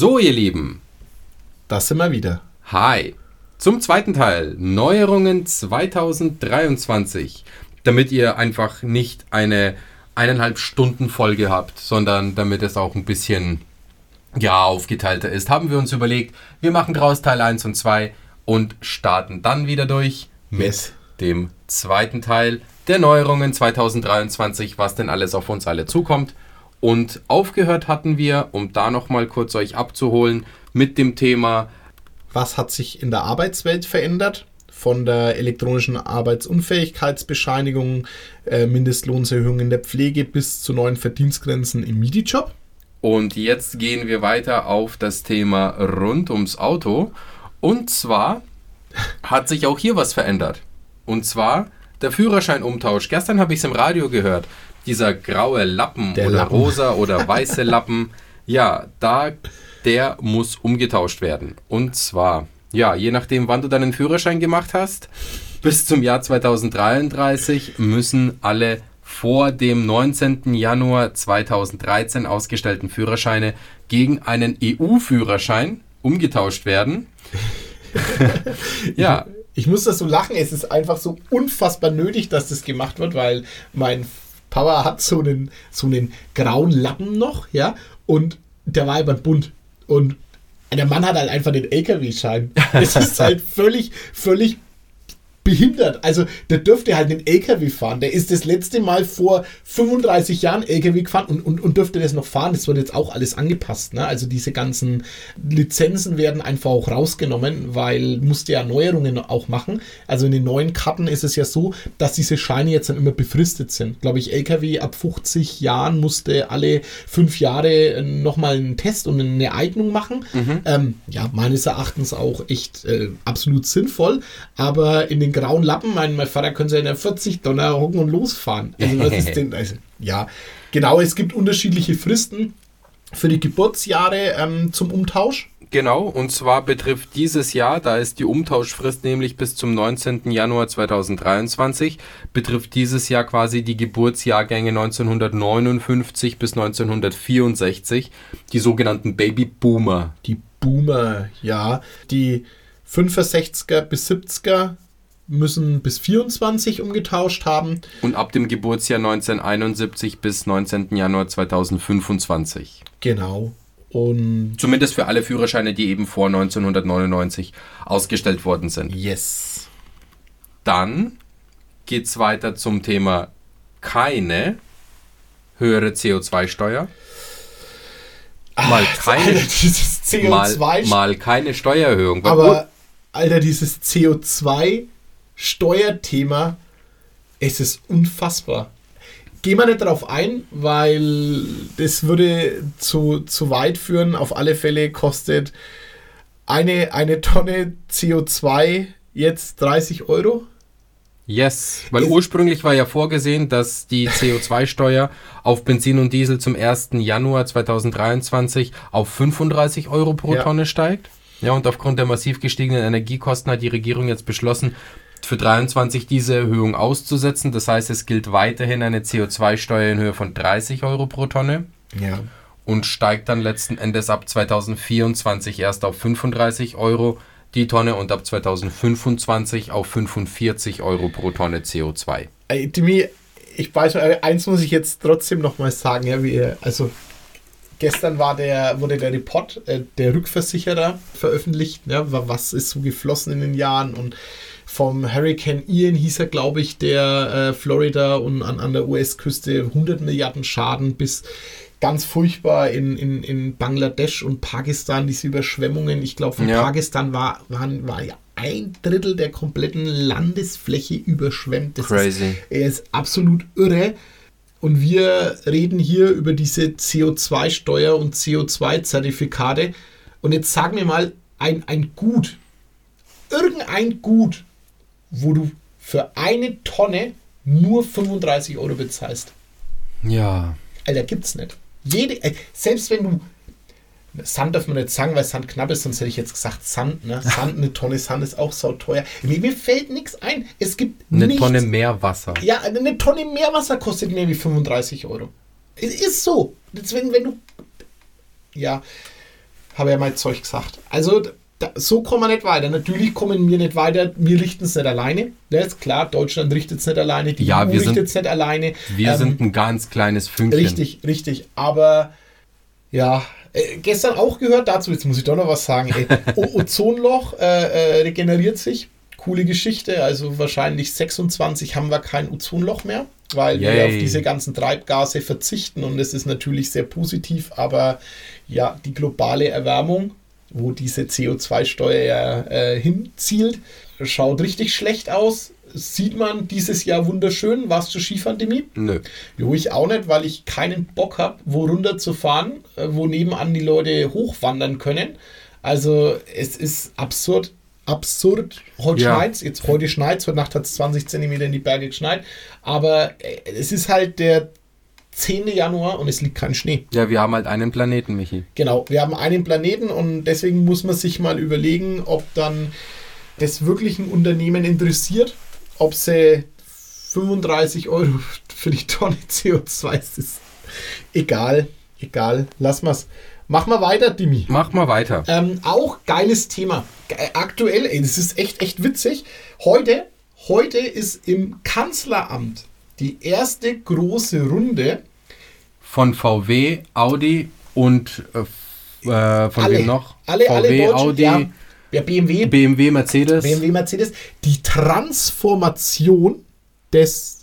So, ihr Lieben. Das sind wir wieder. Hi. Zum zweiten Teil. Neuerungen 2023. Damit ihr einfach nicht eine eineinhalb Stunden Folge habt, sondern damit es auch ein bisschen ja, aufgeteilter ist, haben wir uns überlegt, wir machen draus Teil 1 und 2 und starten dann wieder durch mit Yes. dem zweiten Teil der Neuerungen 2023, was denn alles auf uns alle zukommt. Und aufgehört hatten wir, um da nochmal kurz euch abzuholen, mit dem Thema, Was hat sich in der Arbeitswelt verändert? Von der elektronischen Arbeitsunfähigkeitsbescheinigung, äh, Mindestlohnserhöhung in der Pflege bis zu neuen Verdienstgrenzen im MIDI-Job. Und jetzt gehen wir weiter auf das Thema rund ums Auto. Und zwar hat sich auch hier was verändert. Und zwar der Führerscheinumtausch. Gestern habe ich es im Radio gehört. Dieser graue Lappen Der oder Lappen. rosa oder weiße Lappen. Ja, da, der muss umgetauscht werden. Und zwar, ja, je nachdem, wann du deinen Führerschein gemacht hast, bis zum Jahr 2033 müssen alle vor dem 19. Januar 2013 ausgestellten Führerscheine gegen einen EU-Führerschein umgetauscht werden. ja, Ich muss das so lachen, es ist einfach so unfassbar nötig, dass das gemacht wird, weil mein Papa hat so einen, so einen grauen Lappen noch, ja, und der war aber bunt. Und der Mann hat halt einfach den LKW-Schein. Es ist halt völlig, völlig behindert. Also der dürfte halt einen LKW fahren. Der ist das letzte Mal vor 35 Jahren LKW gefahren und, und, und dürfte das noch fahren. Das wird jetzt auch alles angepasst. Ne? Also diese ganzen Lizenzen werden einfach auch rausgenommen, weil musste ja Neuerungen auch machen. Also in den neuen Karten ist es ja so, dass diese Scheine jetzt dann immer befristet sind. Glaube ich, LKW ab 50 Jahren musste alle fünf Jahre nochmal einen Test und eine Eignung machen. Ähm, ja, meines Erachtens auch echt äh, absolut sinnvoll. Aber in den grauen Lappen, mein, mein Vater könnte ja in der 40 Donner hocken und losfahren. Also was ist denn? Also, ja, genau, es gibt unterschiedliche Fristen für die Geburtsjahre ähm, zum Umtausch. Genau, und zwar betrifft dieses Jahr, da ist die Umtauschfrist nämlich bis zum 19. Januar 2023, betrifft dieses Jahr quasi die Geburtsjahrgänge 1959 bis 1964, die sogenannten Babyboomer. Die Boomer, ja. Die 65er bis 70er müssen bis 24 umgetauscht haben. Und ab dem Geburtsjahr 1971 bis 19. Januar 2025. Genau. Und Zumindest für alle Führerscheine, die eben vor 1999 ausgestellt worden sind. yes. Dann geht es weiter zum Thema keine höhere CO2-Steuer. Mal keine, mal, CO2 mal keine Steuererhöhung. Aber, Alter, dieses CO2-Steuerthema, es ist unfassbar. Gehen wir nicht darauf ein, weil das würde zu, zu weit führen. Auf alle Fälle kostet eine, eine Tonne CO2 jetzt 30 Euro. Yes, weil Ist- ursprünglich war ja vorgesehen, dass die CO2-Steuer auf Benzin und Diesel zum 1. Januar 2023 auf 35 Euro pro Ja. Tonne steigt. Ja, und aufgrund der massiv gestiegenen Energiekosten hat die Regierung jetzt beschlossen, für 23 diese Erhöhung auszusetzen. Das heißt, es gilt weiterhin eine CO2-Steuer in Höhe von 30 Euro pro Tonne Ja. und steigt dann letzten Endes ab 2024 erst auf 35 Euro die Tonne und ab 2025 auf 45 Euro pro Tonne CO2. Ey, Demi, ich weiß, eins muss ich jetzt trotzdem noch mal sagen, ja, wie, also gestern war der, wurde der Report äh, der Rückversicherer veröffentlicht, ja, wa- was ist so geflossen in den Jahren und vom Hurricane Ian hieß er, glaube ich, der äh, Florida und an, an der US-Küste 100 Milliarden Schaden bis ganz furchtbar in, in, in Bangladesch und Pakistan, diese Überschwemmungen. Ich glaube, von Ja. Pakistan war, waren, war ja ein Drittel der kompletten Landesfläche überschwemmt. Das Crazy. Ist, er ist absolut irre. Und wir reden hier über diese CO2-Steuer und CO2-Zertifikate. Und jetzt sag mir mal ein, ein Gut, irgendein Gut, wo du für eine Tonne nur 35 Euro bezahlst. Ja. Alter, gibt's nicht. Jede, äh, selbst wenn du. Sand darf man nicht sagen, weil Sand knapp ist, sonst hätte ich jetzt gesagt Sand. Ne? Sand, eine Tonne Sand ist auch sauteuer. Mir, mir fällt nichts ein. Es gibt Eine nichts. Tonne Meerwasser. Ja, eine Tonne Meerwasser kostet mehr wie 35 Euro. Es ist so. Jetzt, wenn, du. Ja. habe ja mein Zeug gesagt. Also da, so kommen wir nicht weiter. Natürlich kommen wir nicht weiter. Wir richten es nicht alleine. Das ist klar, Deutschland richtet es nicht alleine. Die Ja, EU wir richtet es nicht alleine. Wir Ähm, sind ein ganz kleines Fünkchen. Richtig, richtig. Aber ja, äh, gestern auch gehört dazu, jetzt muss ich doch noch was sagen. Ozonloch äh, äh, regeneriert sich. Coole Geschichte. Also wahrscheinlich 26 haben wir kein Ozonloch mehr, weil wir Yay. auf diese ganzen Treibgase verzichten und das ist natürlich sehr positiv. Aber ja, die globale Erwärmung, wo diese CO2-Steuer ja äh, hinzielt, schaut richtig schlecht aus. Sieht man dieses Jahr wunderschön. Warst du Skifahren, Demi? Nö. Jo, ich auch nicht, weil ich keinen Bock habe, wo runter zu fahren, äh, wo nebenan die Leute hochwandern können. Also es ist absurd, absurd. Heute Ja. schneit's, jetzt heute schneit's, heute Nacht hat es 20 Zentimeter in die Berge geschneit. Aber äh, es ist halt der 10. Januar und es liegt kein Schnee. Ja, wir haben halt einen Planeten, Michi. Genau, wir haben einen Planeten und deswegen muss man sich mal überlegen, ob dann das wirklich ein Unternehmen interessiert, ob sie 35 Euro für die Tonne CO2 es ist. Egal, egal, lass mal's. Mach mal weiter, Dimi. Mach mal weiter. Ähm, auch geiles Thema. Aktuell, ey, das ist echt, echt witzig. Heute, heute ist im Kanzleramt die erste große Runde Von VW, Audi und äh, äh, von alle, wem noch? alle, VW, alle Audi, ja, ja, BMW, BMW, Mercedes. BMW, Mercedes, die Transformation des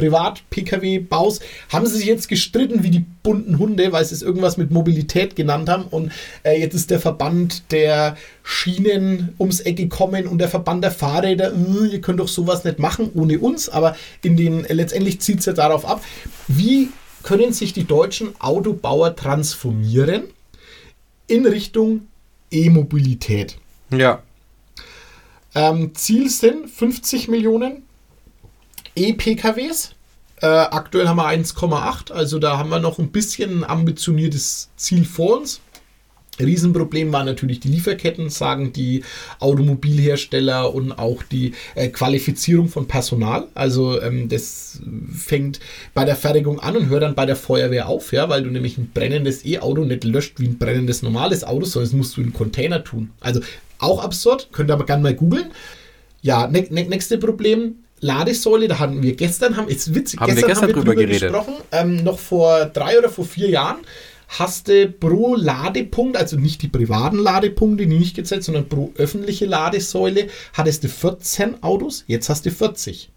Privat-Pkw-Baus haben sie sich jetzt gestritten wie die bunten Hunde, weil sie es irgendwas mit Mobilität genannt haben. Und äh, jetzt ist der Verband der Schienen ums Eck gekommen und der Verband der Fahrräder, äh, ihr könnt doch sowas nicht machen ohne uns. Aber in den, äh, letztendlich zieht es ja darauf ab, wie können sich die deutschen Autobauer transformieren in Richtung E-Mobilität. Ja. Ähm, Ziel sind 50 Millionen E-PKWs. Äh, aktuell haben wir 1,8, also da haben wir noch ein bisschen ein ambitioniertes Ziel vor uns. Riesenproblem waren natürlich die Lieferketten, sagen die Automobilhersteller und auch die äh, Qualifizierung von Personal. Also ähm, das fängt bei der Fertigung an und hört dann bei der Feuerwehr auf, ja, weil du nämlich ein brennendes E-Auto nicht löscht wie ein brennendes normales Auto, sondern das musst du in einen Container tun. Also auch absurd, könnt ihr aber gerne mal googeln. Ja, ne, ne, nächste Problem. Ladesäule, da hatten wir gestern, haben, ist witzig, Haben wir gestern drüber geredet. gesprochen, ähm, noch vor drei oder vor vier Jahren hast du pro Ladepunkt, also nicht die privaten Ladepunkte, die nicht gezählt, sondern pro öffentliche Ladesäule, hattest du 14 Autos, jetzt hast du 40.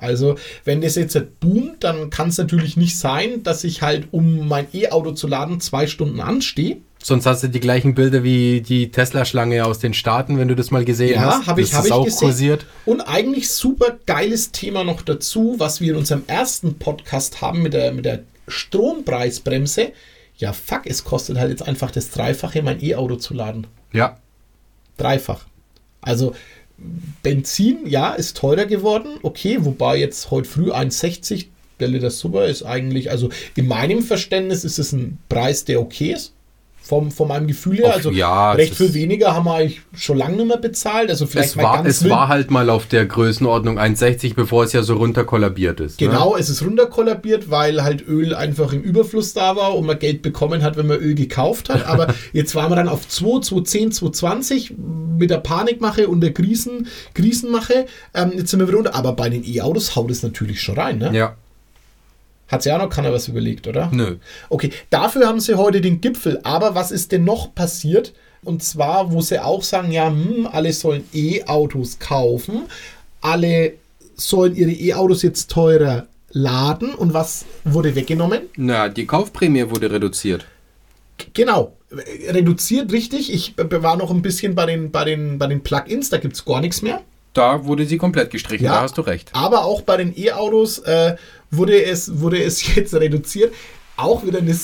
Also, wenn das jetzt halt boomt, dann kann es natürlich nicht sein, dass ich halt, um mein E-Auto zu laden, zwei Stunden anstehe. Sonst hast du die gleichen Bilder wie die Tesla-Schlange aus den Staaten, wenn du das mal gesehen Ja, hast. habe ich, Das hab ich auch gesehen. kursiert. Und eigentlich super geiles Thema noch dazu, was wir in unserem ersten Podcast haben mit der, mit der Strompreisbremse. Ja, fuck, es kostet halt jetzt einfach das Dreifache, mein E-Auto zu laden. Ja. Dreifach. Also Benzin, ja, ist teurer geworden. Okay, wobei jetzt heute früh 1,60 der Liter Super ist eigentlich, also in meinem Verständnis ist es ein Preis, der okay ist. Vom, von meinem Gefühl her. Auf- Also ja, recht viel weniger haben wir eigentlich schon lange nicht mehr bezahlt. Also vielleicht Es, mal war, ganz es wild. war halt mal auf der Größenordnung 1,60, bevor es ja so runterkollabiert ist. Ne? Genau, es ist runterkollabiert, weil halt Öl einfach im Überfluss da war und man Geld bekommen hat, wenn man Öl gekauft hat. Aber jetzt waren wir dann auf 2, 210, 220 mit der Panikmache und der Krisen, Krisenmache. Ähm, jetzt sind wir wieder runter. Aber bei den E-Autos haut es natürlich schon rein. Ne? Ja. Hat sich auch noch keiner was überlegt, oder? Nö. Okay, dafür haben sie heute den Gipfel. Aber was ist denn noch passiert? Und zwar, wo sie auch sagen, ja, hm, alle sollen E-Autos kaufen. Alle sollen ihre E-Autos jetzt teurer laden. Und was wurde weggenommen? Na, die Kaufprämie wurde reduziert. Genau. Reduziert richtig. Ich war noch ein bisschen bei den, bei den, bei den Plugins, da gibt es gar nichts mehr. Da wurde sie komplett gestrichen, Ja. da hast du recht. Aber auch bei den E-Autos äh, wurde, es, wurde es jetzt reduziert. Auch wieder eine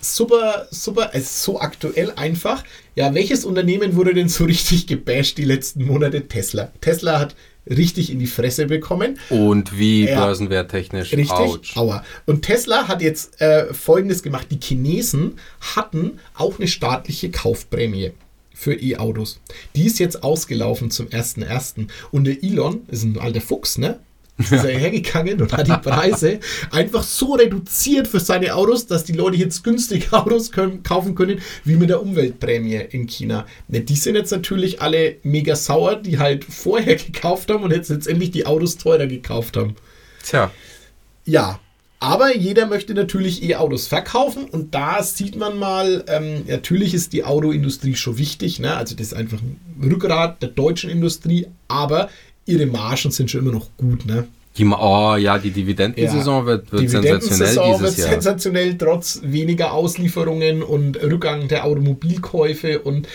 super, super, es ist so aktuell einfach. Ja, welches Unternehmen wurde denn so richtig gebasht die letzten Monate? Tesla. Tesla hat richtig in die Fresse bekommen. Und wie Ja. börsenwerttechnisch. Richtig. Autsch. Aua. Und Tesla hat jetzt äh, Folgendes gemacht. Die Chinesen hatten auch eine staatliche Kaufprämie für E-Autos. Die ist jetzt ausgelaufen zum 1.1. Und der Elon ist ein alter Fuchs, ne? Ist er hergegangen und hat die Preise einfach so reduziert für seine Autos, dass die Leute jetzt günstige Autos können, kaufen können, wie mit der Umweltprämie in China. Ne, die sind jetzt natürlich alle mega sauer, die halt vorher gekauft haben und jetzt letztendlich die Autos teurer gekauft haben. Tja. Ja, aber jeder möchte natürlich E-Autos verkaufen und da sieht man mal, ähm, natürlich ist die Autoindustrie schon wichtig, ne? also das ist einfach ein Rückgrat der deutschen Industrie, aber ihre Margen sind schon immer noch gut. Ne? Die, oh ja, die Dividendensaison ja, wird, wird sensationell dieses wird Jahr. sensationell, trotz weniger Auslieferungen und Rückgang der Automobilkäufe und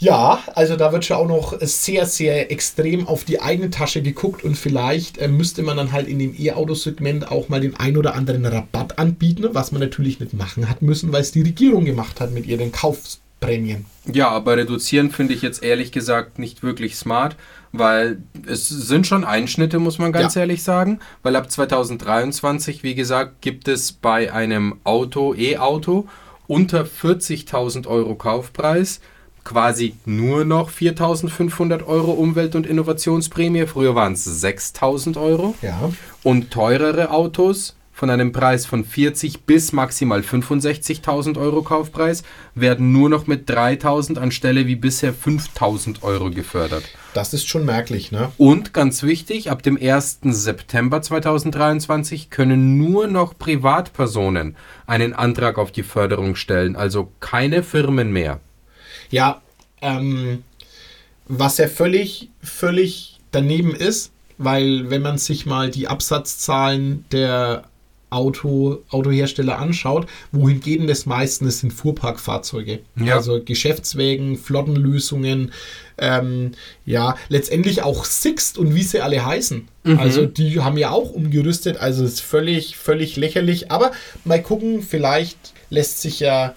ja, also da wird schon auch noch sehr, sehr extrem auf die eigene Tasche geguckt und vielleicht äh, müsste man dann halt in dem E-Auto-Segment auch mal den ein oder anderen Rabatt anbieten, was man natürlich nicht machen hat müssen, weil es die Regierung gemacht hat mit ihren Kaufprämien. Ja, aber reduzieren finde ich jetzt ehrlich gesagt nicht wirklich smart, weil es sind schon Einschnitte, muss man ganz ja. ehrlich sagen, weil ab 2023, wie gesagt, gibt es bei einem Auto, E-Auto, unter 40.000 Euro Kaufpreis quasi nur noch 4.500 Euro Umwelt- und Innovationsprämie. Früher waren es 6.000 Euro. Ja. Und teurere Autos von einem Preis von 40 bis maximal 65.000 Euro Kaufpreis werden nur noch mit 3.000 anstelle wie bisher 5.000 Euro gefördert. Das ist schon merklich, ne? Und ganz wichtig, ab dem 1. September 2023 können nur noch Privatpersonen einen Antrag auf die Förderung stellen, also keine Firmen mehr. Ja, ähm, was ja völlig, völlig daneben ist, weil wenn man sich mal die Absatzzahlen der Auto, Autohersteller anschaut, wohin geht denn das meistens? Sind Fuhrparkfahrzeuge. Ja. Also Geschäftswägen, Flottenlösungen, ähm, ja, letztendlich auch Sixt und wie sie alle heißen. Mhm. Also die haben ja auch umgerüstet, also ist völlig, völlig lächerlich. Aber mal gucken, vielleicht lässt sich ja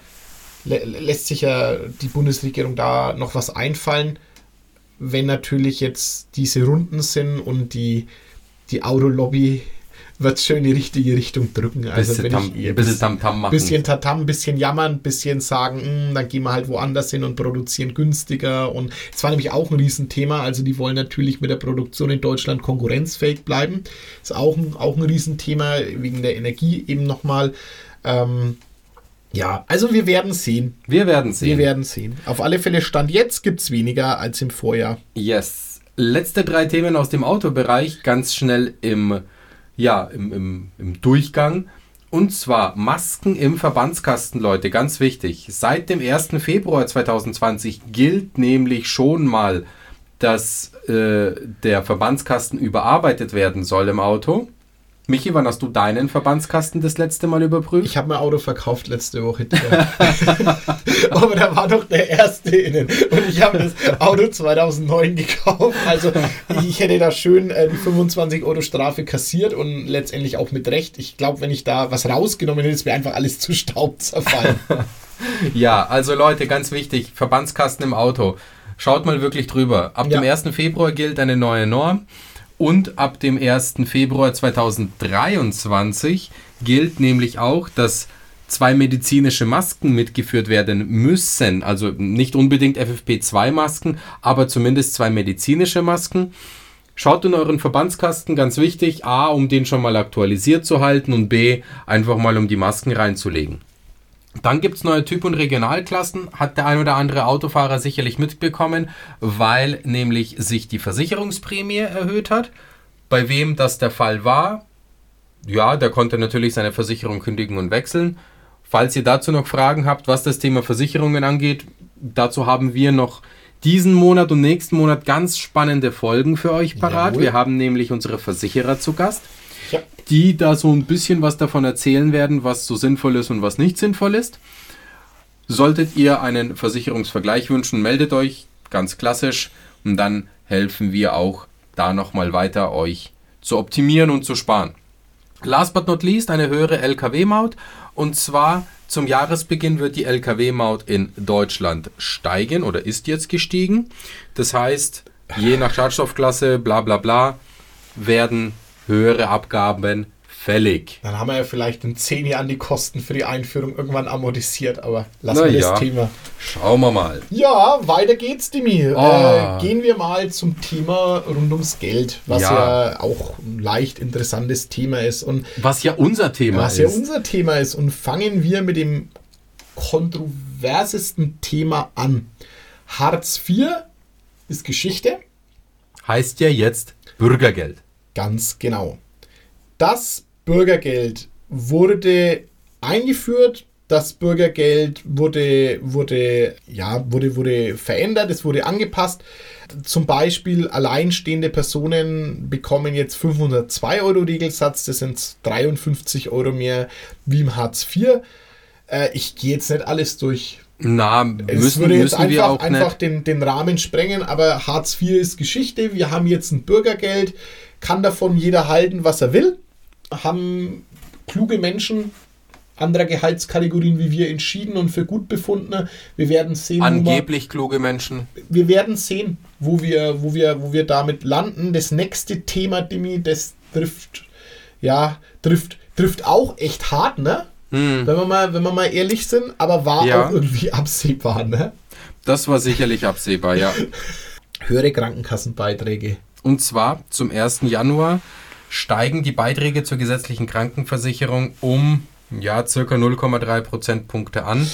lässt sich ja die Bundesregierung da noch was einfallen, wenn natürlich jetzt diese Runden sind und die, die Autolobby wird schön in die richtige Richtung drücken. Also bisschen wenn ich ein bisschen Tamtam machen. Bisschen Tatam, bisschen jammern, bisschen sagen, mh, hm, dann gehen wir halt woanders hin und produzieren günstiger. Und es war nämlich auch ein Riesenthema. Also die wollen natürlich mit der Produktion in Deutschland konkurrenzfähig bleiben. Ist auch ein, auch ein Riesenthema wegen der Energie eben nochmal. Ähm, ja, also wir werden sehen. Wir werden sehen. Wir werden sehen. Auf alle Fälle Stand jetzt gibt es weniger als im Vorjahr. Yes. Letzte drei Themen aus dem Autobereich, ganz schnell im, ja, im, im, im Durchgang. Und zwar Masken im Verbandskasten, Leute, ganz wichtig. Seit dem 1. Februar 2020 gilt nämlich schon mal, dass äh, der Verbandskasten überarbeitet werden soll im Auto. Michi, wann hast du deinen Verbandskasten das letzte Mal überprüft? Ich habe mein Auto verkauft letzte Woche. Aber da war doch der erste innen. Und ich habe das Auto 2009 gekauft. Also ich hätte da schön äh, die 25 Euro Strafe kassiert und letztendlich auch mit Recht. Ich glaube, wenn ich da was rausgenommen hätte, wäre einfach alles zu Staub zerfallen. ja, also Leute, ganz wichtig, Verbandskasten im Auto. Schaut mal wirklich drüber. Ab ja. dem 1. Februar gilt eine neue Norm. Und ab dem 1. Februar 2023 gilt nämlich auch, dass zwei medizinische Masken mitgeführt werden müssen. Also nicht unbedingt FFP2-Masken, aber zumindest zwei medizinische Masken. Schaut in euren Verbandskasten, ganz wichtig, A, um den schon mal aktualisiert zu halten und B, einfach mal um die Masken reinzulegen. Dann gibt es neue Typ- und Regionalklassen, hat der ein oder andere Autofahrer sicherlich mitbekommen, weil nämlich sich die Versicherungsprämie erhöht hat. Bei wem das der Fall war, ja, der konnte natürlich seine Versicherung kündigen und wechseln. Falls ihr dazu noch Fragen habt, was das Thema Versicherungen angeht, dazu haben wir noch diesen Monat und nächsten Monat ganz spannende Folgen für euch parat. Jawohl. Wir haben nämlich unsere Versicherer zu Gast ja. die da so ein bisschen was davon erzählen werden, was so sinnvoll ist und was nicht sinnvoll ist. Solltet ihr einen Versicherungsvergleich wünschen, meldet euch, ganz klassisch, und dann helfen wir auch da nochmal weiter, euch zu optimieren und zu sparen. Last but not least eine höhere Lkw-Maut und zwar zum Jahresbeginn wird die Lkw-Maut in Deutschland steigen oder ist jetzt gestiegen. Das heißt, je nach Schadstoffklasse, bla bla bla, werden höhere Abgaben fällig. Dann haben wir ja vielleicht in zehn Jahren die Kosten für die Einführung irgendwann amortisiert, aber lassen Na wir ja. das Thema Schauen wir mal. Ja, weiter geht's, Dimi. Ah. Äh, gehen wir mal zum Thema rund ums Geld, was Ja. ja, auch ein leicht interessantes Thema ist und Was ja unser Thema was ist. ja unser Thema ist. Und fangen wir mit dem kontroversesten Thema an. Hartz IV ist Geschichte. heißt ja jetzt Bürgergeld. Ganz genau. Das Bürgergeld wurde eingeführt. Das Bürgergeld wurde, wurde, ja, wurde, wurde verändert, es wurde angepasst. Zum Beispiel alleinstehende Personen bekommen jetzt 502 Euro Regelsatz, das sind 53 Euro mehr wie im Hartz IV. Äh, ich gehe jetzt nicht alles durch. Na, Es müssen, würde jetzt müssen wir einfach, einfach den, den Rahmen sprengen, aber Hartz IV ist Geschichte. Wir haben jetzt ein Bürgergeld, kann davon jeder halten, was er will. Haben kluge Menschen anderer Gehaltskategorien wie wir entschieden und für gut befunden. Wir werden sehen, wo wir, Angeblich kluge Menschen. wir werden sehen, wo wir, wo wir, wo wir damit landen. Das nächste Thema, Dimi, das trifft, ja, trifft, trifft auch echt hart, ne? Hm, Wenn wir mal, wenn wir mal ehrlich sind, aber war Ja. auch irgendwie absehbar, ne? das war sicherlich absehbar, ja. höhere Krankenkassenbeiträge. Und zwar zum 1. Januar steigen die Beiträge zur gesetzlichen Krankenversicherung um ja, circa 0,3 Prozentpunkte an.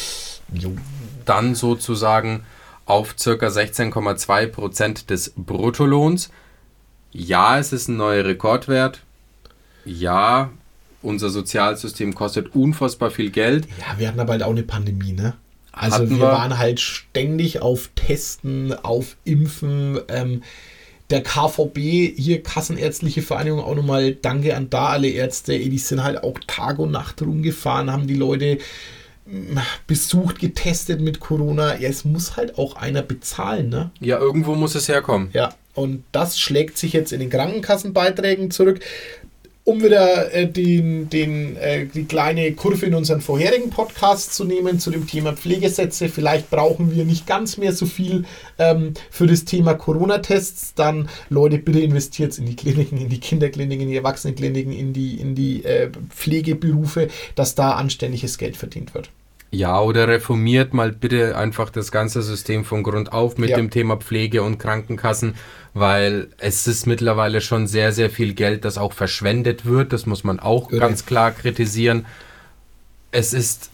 Jo. Dann sozusagen auf circa 16,2 Prozent des Bruttolohns. Ja, es ist ein neuer Rekordwert. Ja, unser Sozialsystem kostet unfassbar viel Geld. Ja, wir hatten aber halt auch eine Pandemie, ne? Also wir, wir. waren halt ständig auf Testen, auf Impfen. Ähm, der KVB, hier Kassenärztliche Vereinigung, auch nochmal Danke an da alle Ärzte. Die sind halt auch Tag und Nacht rumgefahren, haben die Leute mm, besucht, getestet mit Corona. Ja, es muss halt auch einer bezahlen, ne? Ja, irgendwo muss es herkommen. Ja, und das schlägt sich jetzt in den Krankenkassenbeiträgen zurück. Um wieder äh, den, den, äh, die kleine Kurve in unseren vorherigen Podcast zu nehmen zu dem Thema Pflegesätze, vielleicht brauchen wir nicht ganz mehr so viel ähm, für das Thema Corona-Tests. Dann, Leute, bitte investiert in die Kliniken, in die Kinderkliniken, in die Erwachsenenkliniken, in die, in die äh, Pflegeberufe, dass da anständiges Geld verdient wird. Ja, oder reformiert mal bitte einfach das ganze System von Grund auf mit Ja. dem Thema Pflege und Krankenkassen, weil es ist mittlerweile schon sehr, sehr viel Geld, das auch verschwendet wird. Das muss man auch Irre. ganz klar kritisieren. Es ist,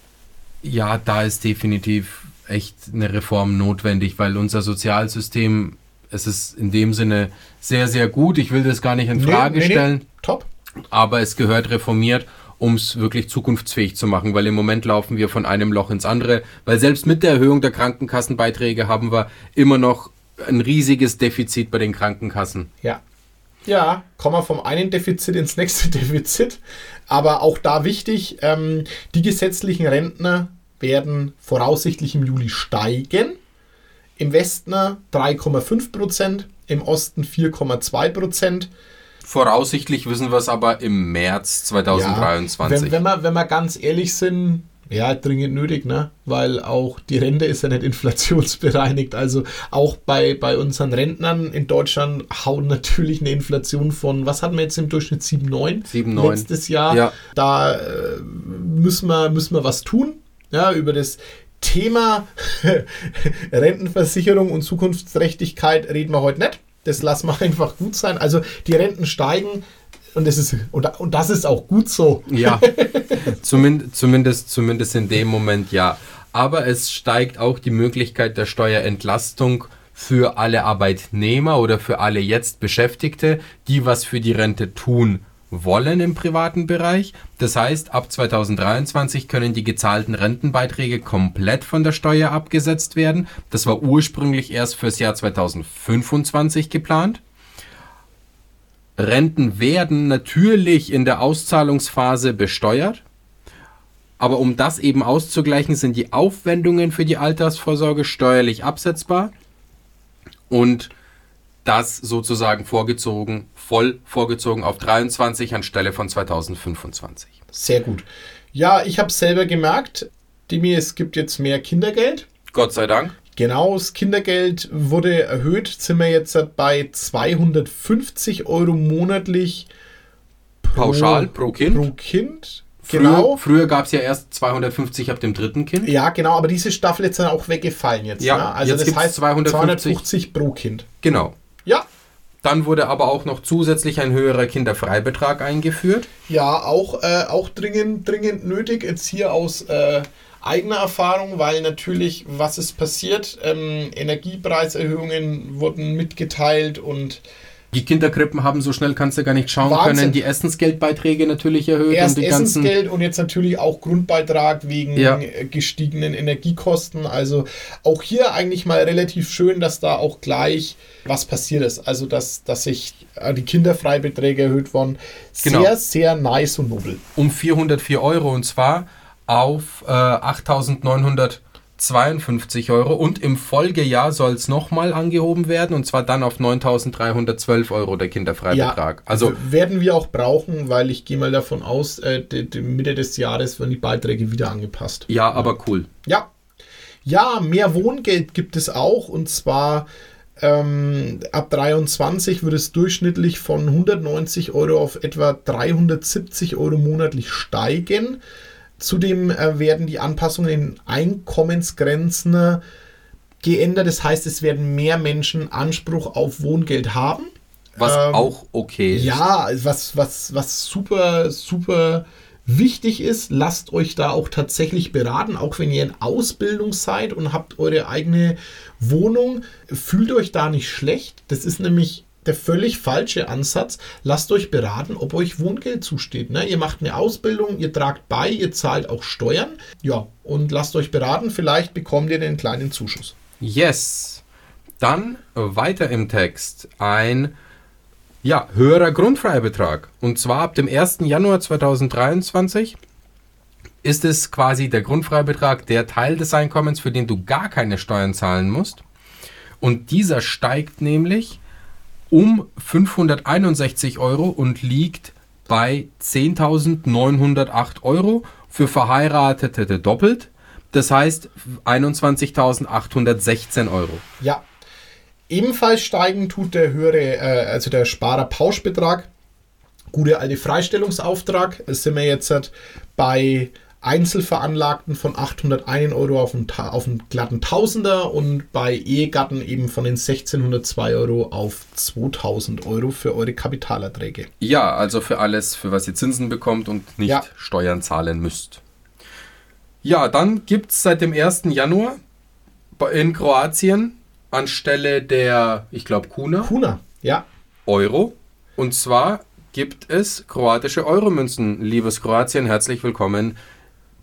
ja, da ist definitiv echt eine Reform notwendig, weil unser Sozialsystem, es ist in dem Sinne sehr, sehr gut. Ich will das gar nicht in Frage stellen Top. aber es gehört reformiert, um es wirklich zukunftsfähig zu machen, weil im Moment laufen wir von einem Loch ins andere, weil selbst mit der Erhöhung der Krankenkassenbeiträge haben wir immer noch ein riesiges Defizit bei den Krankenkassen. Ja. Ja, kommen wir vom einen Defizit ins nächste Defizit. Aber auch da wichtig, ähm, die gesetzlichen Rentner werden voraussichtlich im Juli steigen. Im Westen 3,5 Prozent, im Osten 4,2 Prozent. Voraussichtlich wissen wir es aber im März 2023. Wenn, wenn, wir, wenn wir ganz ehrlich sind, ja, dringend nötig, ne? Weil auch die Rente ist ja nicht inflationsbereinigt. Also auch bei, bei unseren Rentnern in Deutschland hauen natürlich eine Inflation von, was hatten wir jetzt im Durchschnitt? 7,9 7,9. letztes Jahr. Ja. Da äh, müssen, wir, müssen wir was tun. Ja, über das Thema Rentenversicherung und Zukunftsträchtigkeit reden wir heute nicht. Das lassen wir einfach gut sein. Also die Renten steigen und das ist, und, und das ist auch gut so. Ja, zumindest, zumindest, zumindest in dem Moment ja. Aber es steigt auch die Möglichkeit der Steuerentlastung für alle Arbeitnehmer oder für alle jetzt Beschäftigte, die was für die Rente tun wollen im privaten Bereich. Das heißt, ab 2023 können die gezahlten Rentenbeiträge komplett von der Steuer abgesetzt werden. Das war ursprünglich erst fürs Jahr 2025 geplant. Renten werden natürlich in der Auszahlungsphase besteuert. Aber um das eben auszugleichen, sind die Aufwendungen für die Altersvorsorge steuerlich absetzbar und das sozusagen vorgezogen, voll vorgezogen auf 23 anstelle von 2025. Sehr gut. Ja, ich habe selber gemerkt, Dimi, es gibt jetzt mehr Kindergeld. Gott sei Dank. Genau, das Kindergeld wurde erhöht. Sind wir jetzt bei 250 Euro monatlich pro, Pauschal pro Kind. pro Kind. Genau. Früher, früher gab es ja erst 250 ab dem dritten Kind. Ja, genau, aber diese Staffel ist dann auch weggefallen jetzt. Ja, ne? Also jetzt das heißt 250. 250 pro Kind. Genau. Ja, Dann wurde aber auch noch zusätzlich ein höherer Kinderfreibetrag eingeführt. Ja, auch, äh, auch dringend, dringend nötig. Jetzt hier aus äh, eigener Erfahrung, weil natürlich, was ist passiert? Ähm, Energiepreiserhöhungen wurden mitgeteilt und Die Kinderkrippen haben so schnell kannst du gar nicht schauen Wahnsinn. können. Die Essensgeldbeiträge natürlich erhöht erst und die ganzen. Essensgeld und jetzt natürlich auch Grundbeitrag wegen Ja. äh, gestiegenen Energiekosten. Also auch hier eigentlich mal relativ schön, dass da auch gleich was passiert ist. Also dass, dass sich äh, die Kinderfreibeträge erhöht wurden. Sehr, Genau. sehr nice und nobel. um 404 Euro und zwar auf äh, 8.952 Euro und im Folgejahr soll es nochmal angehoben werden und zwar dann auf 9.312 Euro der Kinderfreibetrag. also w- werden wir auch brauchen, weil ich gehe mal davon aus, äh, die, die Mitte des Jahres werden die Beiträge wieder angepasst. ja, aber cool. Ja. Ja, mehr Wohngeld gibt es auch und zwar ähm, ab 23 wird es durchschnittlich von 190 Euro auf etwa 370 Euro monatlich steigen. Zudem äh, werden die Anpassungen in Einkommensgrenzen äh, geändert. Das heißt, es werden mehr Menschen Anspruch auf Wohngeld haben. Was Ähm, auch okay ist. Ja, was, was, was super, super wichtig ist, lasst euch da auch tatsächlich beraten, auch wenn ihr in Ausbildung seid und habt eure eigene Wohnung. Fühlt euch da nicht schlecht. Das ist nämlich der völlig falsche Ansatz. Lasst euch beraten, ob euch Wohngeld zusteht. Ne? Ihr macht eine Ausbildung, ihr tragt bei, ihr zahlt auch Steuern. Ja, und lasst euch beraten. Vielleicht bekommt ihr den kleinen Zuschuss. Yes. Dann weiter im Text ein ja, höherer Grundfreibetrag. Und zwar ab dem 1. Januar 2023 ist es quasi der Grundfreibetrag, der Teil des Einkommens, für den du gar keine Steuern zahlen musst. Und dieser steigt nämlich um 561 Euro und liegt bei 10.908 Euro für Verheiratete doppelt. Das heißt 21.816 Euro. Ja. Ebenfalls steigen tut der höhere, äh, also der Sparer-Pauschbetrag. Gute alte Freistellungsauftrag. Das sind wir jetzt halt bei Einzelveranlagten von 801 Euro auf einen, auf einen glatten Tausender und bei Ehegatten eben von den 1602 Euro auf 2000 Euro für eure Kapitalerträge. Ja, also für alles, für was ihr Zinsen bekommt und nicht Ja. Steuern zahlen müsst. Ja, dann gibt es seit dem 1. Januar in Kroatien anstelle der, ich glaube, Kuna, Kuna, ja. Euro. Und zwar gibt es kroatische Euromünzen. Liebes Kroatien, herzlich willkommen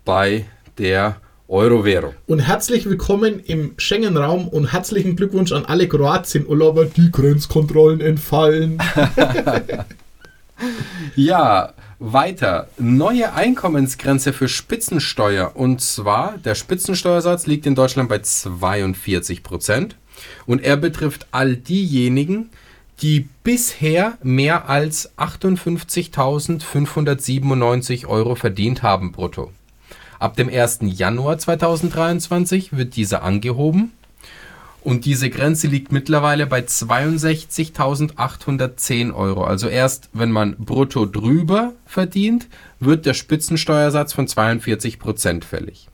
bei der Euro-Währung. Und herzlich willkommen im Schengen-Raum und herzlichen Glückwunsch an alle Kroatien-Urlauber, die Grenzkontrollen entfallen. Ja, weiter. Neue Einkommensgrenze für Spitzensteuer. Und zwar, der Spitzensteuersatz liegt in Deutschland bei 42 Prozent. Und er betrifft all diejenigen, die bisher mehr als 58.597 Euro verdient haben brutto. Ab dem 1. Januar 2023 wird dieser angehoben. Und diese Grenze liegt mittlerweile bei 62.810 Euro. Also erst wenn man brutto drüber verdient, wird der Spitzensteuersatz von 42 Prozent fällig.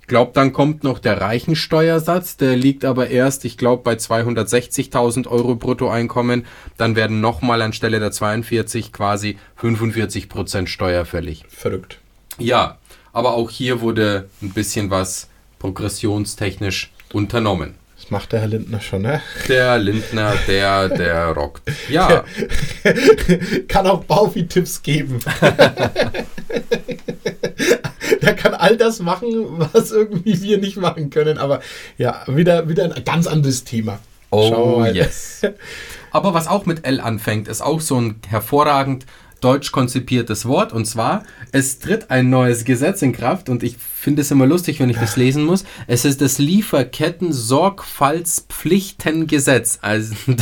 Ich glaube, dann kommt noch der Reichensteuersatz, der liegt aber erst, ich glaube, bei 260.000 Euro Bruttoeinkommen. Dann werden nochmal anstelle der 42 quasi 45 Prozent Steuer fällig. Verrückt. Ja, aber auch hier wurde ein bisschen was progressionstechnisch unternommen. Das macht der Herr Lindner schon, ne? Der Lindner, der, der rockt. Ja, kann auch Baufi-Tipps geben. der kann all das machen, was irgendwie wir nicht machen können. Aber ja, wieder, wieder ein ganz anderes Thema. Oh yes. Aber was auch mit L anfängt, ist auch so ein hervorragend deutsch konzipiertes Wort. Und zwar, es tritt ein neues Gesetz in Kraft und ich finde es immer lustig, wenn ich das lesen muss. Es ist das Lieferketten-Sorgfaltspflichtengesetz. Also,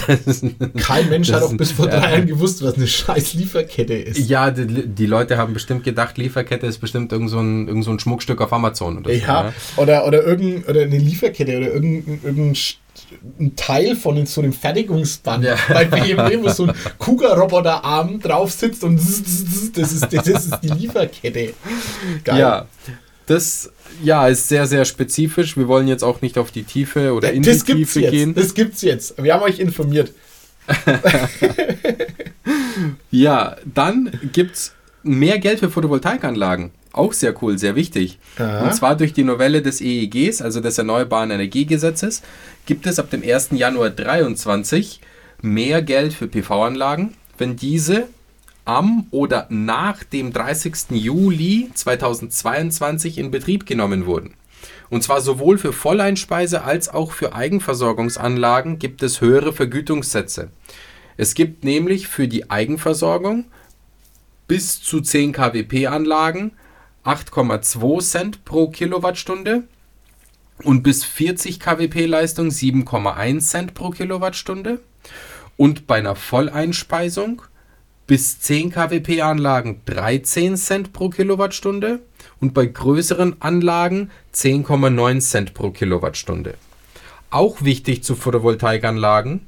Kein Mensch hat auch bis vor drei Jahren gewusst, was eine scheiß Lieferkette ist. Ja, die, die Leute haben bestimmt gedacht, Lieferkette ist bestimmt irgend so ein, irgend so ein Schmuckstück auf Amazon oder so. Ja, ne? oder, oder, irgendein, oder eine Lieferkette oder irgendein, irgendein ein Teil von so einem Fertigungsband Ja. bei BMW, wo so ein Kuga-Roboterarm drauf sitzt und das ist, das ist die Lieferkette. Geil. Ja, das ja, ist sehr, sehr spezifisch. Wir wollen jetzt auch nicht auf die Tiefe oder in das die Tiefe jetzt. gehen. Das gibt's jetzt. Wir haben euch informiert. Ja, dann gibt es mehr Geld für Photovoltaikanlagen. Auch sehr cool, sehr wichtig. Aha. Und zwar durch die Novelle des EEGs, also des Erneuerbaren Energiegesetzes, gibt es ab dem 1. Januar 2023 mehr Geld für PV-Anlagen, wenn diese am oder nach dem 30. Juli 2022 in Betrieb genommen wurden. Und zwar sowohl für Volleinspeise als auch für Eigenversorgungsanlagen gibt es höhere Vergütungssätze. Es gibt nämlich für die Eigenversorgung bis zu 10 kWp Anlagen 8,2 Cent pro Kilowattstunde und bis 40 kWp Leistung 7,1 Cent pro Kilowattstunde und bei einer Volleinspeisung bis 10 kWp Anlagen 13 Cent pro Kilowattstunde und bei größeren Anlagen 10,9 Cent pro Kilowattstunde. Auch wichtig zu Photovoltaikanlagen,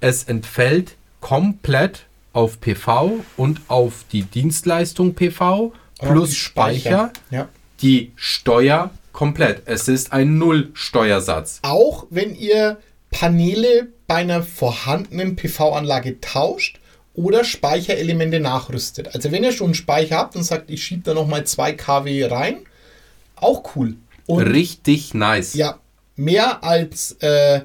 es entfällt komplett auf PV und auf die Dienstleistung PV plus Speicher Ja. die Steuer komplett. Es ist ein Nullsteuersatz. Auch wenn ihr Paneele bei einer vorhandenen PV-Anlage tauscht oder Speicherelemente nachrüstet. Also wenn ihr schon einen Speicher habt und sagt, ich schiebe da nochmal 2 kW rein, auch cool. Und Richtig nice. ja, mehr als äh,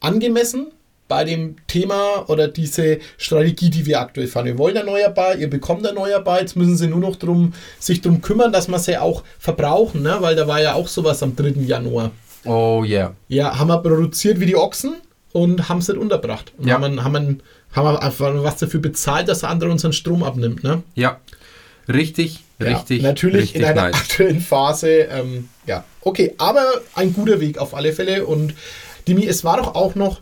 angemessen bei dem Thema oder diese Strategie, die wir aktuell fahren. Wir wollen erneuerbar, ihr bekommt erneuerbar, jetzt müssen sie nur noch drum, sich darum kümmern, dass wir sie auch verbrauchen, ne? weil da war ja auch sowas am 3. Januar. Oh yeah. Ja, haben wir produziert wie die Ochsen und haben es nicht unterbracht. Und Ja. haben, wir- haben, wir- haben wir einfach was dafür bezahlt, dass der andere unseren Strom abnimmt. Ne? Ja. Richtig, richtig. ja, natürlich richtig in einer nice. aktuellen Phase. Ähm, ja, okay, aber ein guter Weg auf alle Fälle. Und Dimi, es war doch auch noch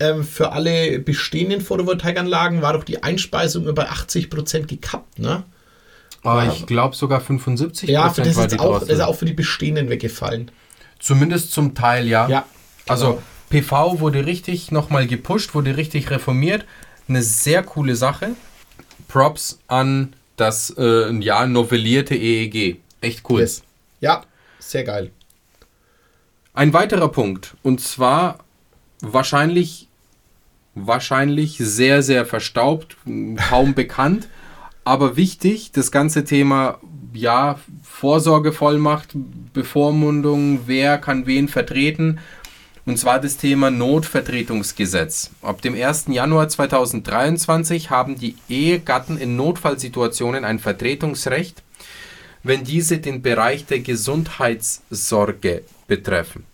ähm, für alle bestehenden Photovoltaikanlagen war doch die Einspeisung über 80% gekappt, ne? Oh, ich glaube sogar 75% Ja, das ist, auch, das ist auch für die bestehenden weggefallen. Zumindest zum Teil, ja. Ja, Also PV wurde richtig nochmal gepusht, wurde richtig reformiert. Eine sehr coole Sache. Props an das äh, ja, novellierte EEG. Echt cool. Yes. Ja, sehr geil. Ein weiterer Punkt, und zwar wahrscheinlich, wahrscheinlich sehr, sehr verstaubt, kaum bekannt, aber wichtig, das ganze Thema, ja, Vorsorgevollmacht, Bevormundung, wer kann wen vertreten, und zwar das Thema Notvertretungsgesetz. Ab dem 1. Januar 2023 haben die Ehegatten in Notfallsituationen ein Vertretungsrecht, wenn diese den Bereich der Gesundheitssorge betreffen.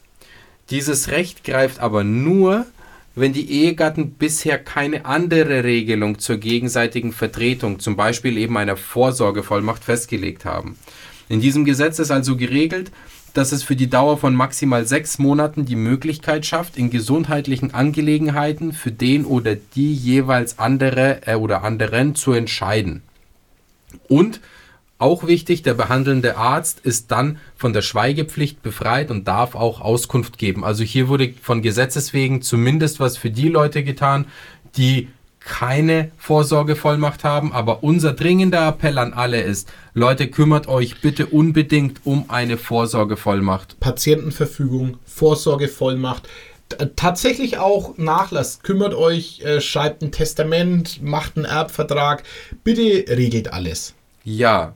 Dieses Recht greift aber nur, wenn die Ehegatten bisher keine andere Regelung zur gegenseitigen Vertretung, zum Beispiel eben einer Vorsorgevollmacht, festgelegt haben. In diesem Gesetz ist also geregelt, dass es für die Dauer von maximal sechs Monaten die Möglichkeit schafft, in gesundheitlichen Angelegenheiten für den oder die jeweils andere äh, oder anderen zu entscheiden. Und auch wichtig, der behandelnde Arzt ist dann von der Schweigepflicht befreit und darf auch Auskunft geben. Also hier wurde von Gesetzes wegen zumindest was für die Leute getan, die keine Vorsorgevollmacht haben. Aber unser dringender Appell an alle ist, Leute, kümmert euch bitte unbedingt um eine Vorsorgevollmacht. Patientenverfügung, Vorsorgevollmacht, tatsächlich auch Nachlass. Kümmert euch, äh, schreibt ein Testament, macht einen Erbvertrag. Bitte regelt alles. Ja,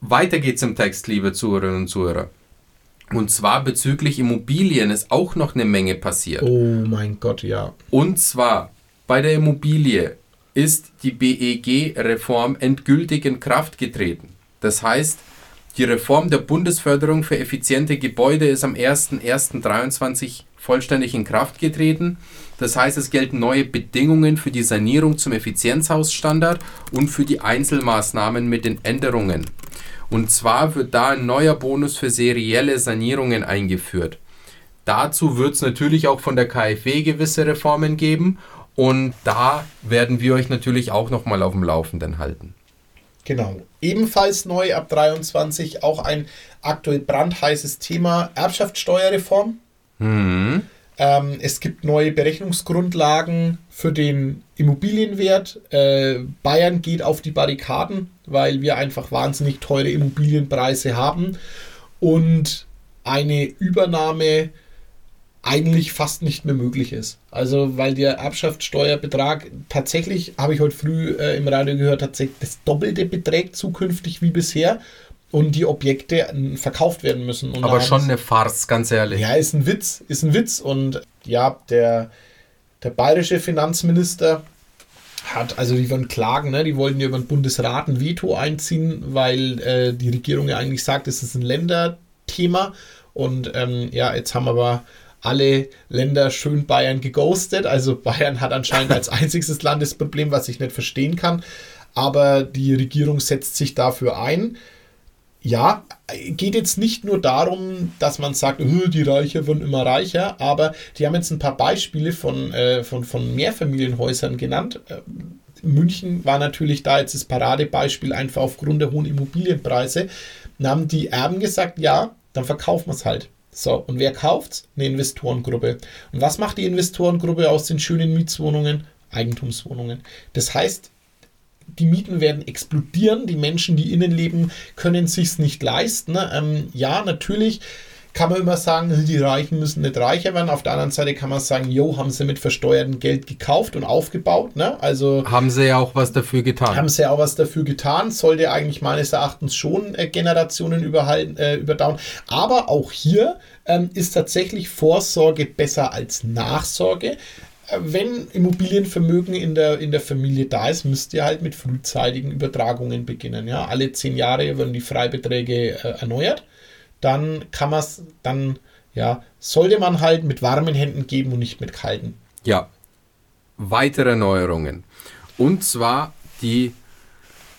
weiter geht's im Text, liebe Zuhörerinnen und Zuhörer. Und zwar bezüglich Immobilien ist auch noch eine Menge passiert. Oh mein Gott, ja. Und zwar bei der Immobilie ist die BEG-Reform endgültig in Kraft getreten. Das heißt, die Reform der Bundesförderung für effiziente Gebäude ist am 01.01.2023 vollständig in Kraft getreten. Das heißt, es gelten neue Bedingungen für die Sanierung zum Effizienzhausstandard und für die Einzelmaßnahmen mit den Änderungen. Und zwar wird da ein neuer Bonus für serielle Sanierungen eingeführt. Dazu wird es natürlich auch von der KfW gewisse Reformen geben und da werden wir euch natürlich auch nochmal auf dem Laufenden halten. Genau. Ebenfalls neu ab 23 auch ein aktuell brandheißes Thema Erbschaftssteuerreform. Hm. Ähm, es gibt neue Berechnungsgrundlagen für den Immobilienwert. Äh, Bayern geht auf die Barrikaden, weil wir einfach wahnsinnig teure Immobilienpreise haben und eine Übernahme eigentlich fast nicht mehr möglich ist. Also weil der Erbschaftssteuerbetrag tatsächlich, habe ich heute früh äh, im Radio gehört, tatsächlich das Doppelte beträgt zukünftig wie bisher und die Objekte verkauft werden müssen. Aber schon eine Farce, ganz ehrlich. Ja, ist ein Witz, ist ein Witz. Und ja, der, der bayerische Finanzminister hat, also die wollen klagen, ne? die wollten ja über den Bundesrat ein Veto einziehen, weil äh, die Regierung ja eigentlich sagt, es ist ein Länderthema. Und ähm, ja, jetzt haben aber alle Länder schön Bayern geghostet. Also Bayern hat anscheinend als einziges Land das Problem, was ich nicht verstehen kann. Aber die Regierung setzt sich dafür ein ja, geht jetzt nicht nur darum, dass man sagt, oh, die Reicher werden immer reicher, aber die haben jetzt ein paar Beispiele von, äh, von, von Mehrfamilienhäusern genannt. Äh, München war natürlich da jetzt das Paradebeispiel, einfach aufgrund der hohen Immobilienpreise. Dann haben die Erben gesagt, ja, dann verkaufen wir es halt. So, und wer kauft's? Eine Investorengruppe. Und was macht die Investorengruppe aus den schönen Mietswohnungen? Eigentumswohnungen. Das heißt, die Mieten werden explodieren, die Menschen, die innen leben, können sich nicht leisten. Ähm, ja, natürlich kann man immer sagen, die Reichen müssen nicht reicher werden. Auf der anderen Seite kann man sagen, jo, haben sie mit versteuertem Geld gekauft und aufgebaut. Ne? Also haben sie ja auch was dafür getan. Haben sie ja auch was dafür getan. Sollte eigentlich meines Erachtens schon äh, Generationen überhalten, äh, überdauern. Aber auch hier ähm, ist tatsächlich Vorsorge besser als Nachsorge wenn Immobilienvermögen in der, in der Familie da ist, müsst ihr halt mit frühzeitigen Übertragungen beginnen. Ja? Alle zehn Jahre werden die Freibeträge äh, erneuert. Dann kann man es, dann ja, sollte man halt mit warmen Händen geben und nicht mit kalten. Ja, weitere Neuerungen. Und zwar die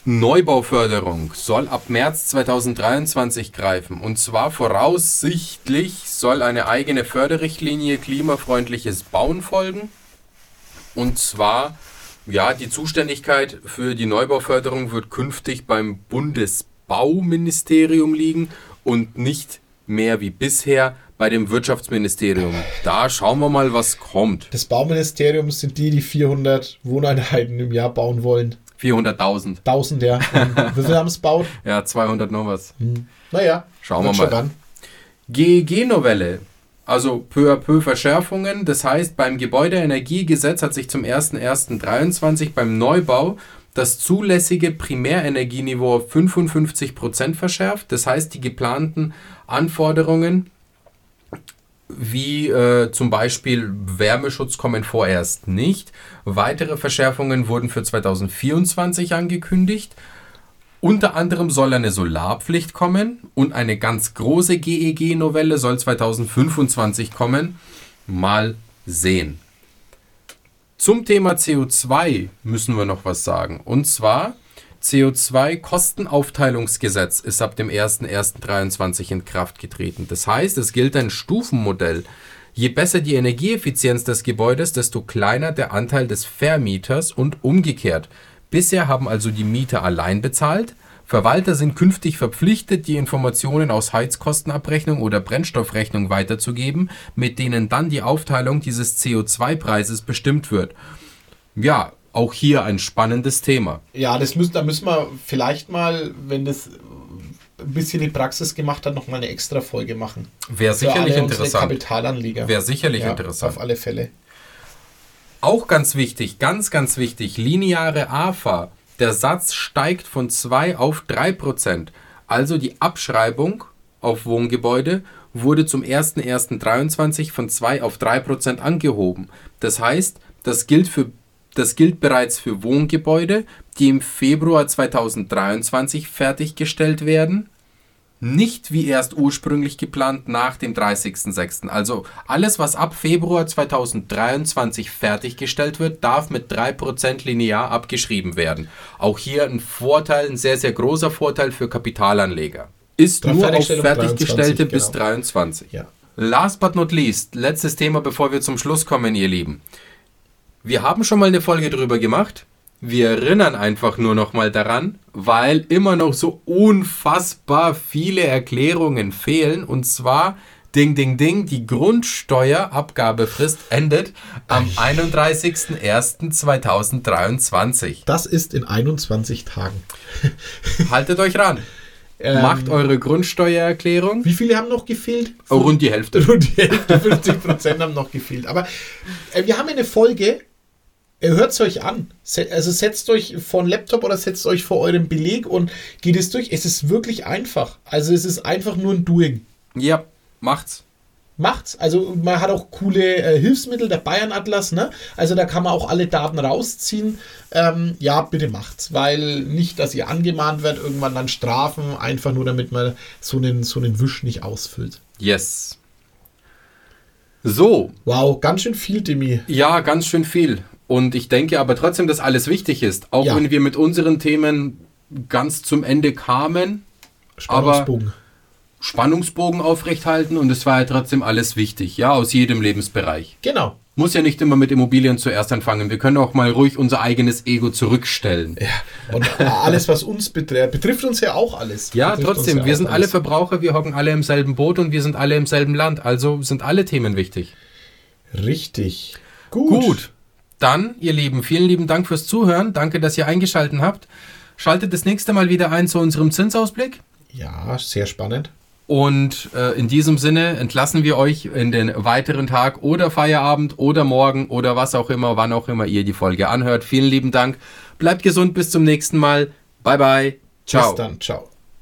Neubauförderung soll ab März 2023 greifen. Und zwar voraussichtlich soll eine eigene Förderrichtlinie klimafreundliches Bauen folgen. Und zwar, ja, die Zuständigkeit für die Neubauförderung wird künftig beim Bundesbauministerium liegen und nicht mehr wie bisher bei dem Wirtschaftsministerium. Da schauen wir mal, was kommt. Das Bauministerium sind die, die 400 Wohneinheiten im Jahr bauen wollen. 400.000. 1000, ja. wie viel haben es gebaut? Ja, 200 noch was. Hm. Naja, schauen wir mal. GEG-Novelle. Also peu à peu Verschärfungen. Das heißt, beim Gebäudeenergiegesetz hat sich zum 01.01.23 beim Neubau das zulässige Primärenergieniveau auf 55% verschärft. Das heißt, die geplanten Anforderungen wie äh, zum Beispiel Wärmeschutz kommen vorerst nicht. Weitere Verschärfungen wurden für 2024 angekündigt. Unter anderem soll eine Solarpflicht kommen und eine ganz große GEG-Novelle soll 2025 kommen. Mal sehen. Zum Thema CO2 müssen wir noch was sagen. Und zwar CO2-Kostenaufteilungsgesetz ist ab dem 01.01.2023 in Kraft getreten. Das heißt, es gilt ein Stufenmodell. Je besser die Energieeffizienz des Gebäudes, desto kleiner der Anteil des Vermieters und umgekehrt. Bisher haben also die Mieter allein bezahlt. Verwalter sind künftig verpflichtet, die Informationen aus Heizkostenabrechnung oder Brennstoffrechnung weiterzugeben, mit denen dann die Aufteilung dieses CO2-Preises bestimmt wird. Ja, auch hier ein spannendes Thema. Ja, das müssen, da müssen wir vielleicht mal, wenn das ein bisschen die Praxis gemacht hat, nochmal eine extra Folge machen. Wäre sicherlich interessant. Kapitalanleger. Wäre sicherlich ja, interessant. Auf alle Fälle. Auch ganz wichtig, ganz, ganz wichtig, lineare AFA. Der Satz steigt von 2 auf 3 Prozent. Also die Abschreibung auf Wohngebäude wurde zum 01.01.23 von 2 auf 3 Prozent angehoben. Das heißt, das gilt für das gilt bereits für Wohngebäude, die im Februar 2023 fertiggestellt werden, nicht wie erst ursprünglich geplant nach dem 30.06. Also alles, was ab Februar 2023 fertiggestellt wird, darf mit 3% linear abgeschrieben werden. Auch hier ein Vorteil, ein sehr, sehr großer Vorteil für Kapitalanleger. Ist nur auf fertiggestellte 23, bis genau. 23. Ja. Last but not least, letztes Thema, bevor wir zum Schluss kommen, ihr Lieben. Wir haben schon mal eine Folge drüber gemacht. Wir erinnern einfach nur noch mal daran, weil immer noch so unfassbar viele Erklärungen fehlen. Und zwar Ding, ding, ding, die Grundsteuerabgabefrist endet am 31.01.2023. Das ist in 21 Tagen. Haltet euch ran. Ähm, Macht eure Grundsteuererklärung. Wie viele haben noch gefehlt? Oh, rund die Hälfte. Rund die Hälfte, 50 Prozent haben noch gefehlt. Aber äh, wir haben eine Folge, hört es euch an. Also setzt euch vor einen Laptop oder setzt euch vor eurem Beleg und geht es durch. Es ist wirklich einfach. Also es ist einfach nur ein Doing. Ja, macht's. Macht's. Also man hat auch coole äh, Hilfsmittel, der Bayern Atlas, ne? Also da kann man auch alle Daten rausziehen. Ähm, ja, bitte macht's, weil nicht, dass ihr angemahnt werdet, irgendwann dann strafen, einfach nur damit man so einen, so einen Wisch nicht ausfüllt. Yes. So, Wow, ganz schön viel, Demi. ja, ganz schön viel. Und ich denke aber trotzdem, dass alles wichtig ist. Auch Ja. wenn wir mit unseren Themen ganz zum Ende kamen, Spannungsbogen. Spannungsbogen aufrechthalten und es war ja trotzdem alles wichtig, ja, aus jedem Lebensbereich. Genau. Muss ja nicht immer mit Immobilien zuerst anfangen. Wir können auch mal ruhig unser eigenes Ego zurückstellen. Ja. Und alles, was uns betrifft, betrifft uns ja auch alles. Ja, Betrifft trotzdem, ja wir sind alle alles. Verbraucher, wir hocken alle im selben Boot und wir sind alle im selben Land. Also sind alle Themen wichtig. Richtig. Gut. Gut. Dann, ihr Lieben, vielen lieben Dank fürs Zuhören. Danke, dass ihr eingeschaltet habt. Schaltet das nächste Mal wieder ein zu unserem Zinsausblick. Ja, sehr spannend. Und äh, in diesem Sinne entlassen wir euch in den weiteren Tag oder Feierabend oder morgen oder was auch immer, wann auch immer ihr die Folge anhört. Vielen lieben Dank. Bleibt gesund, bis zum nächsten Mal. Bye bye. Ciao. Bis dann. Ciao.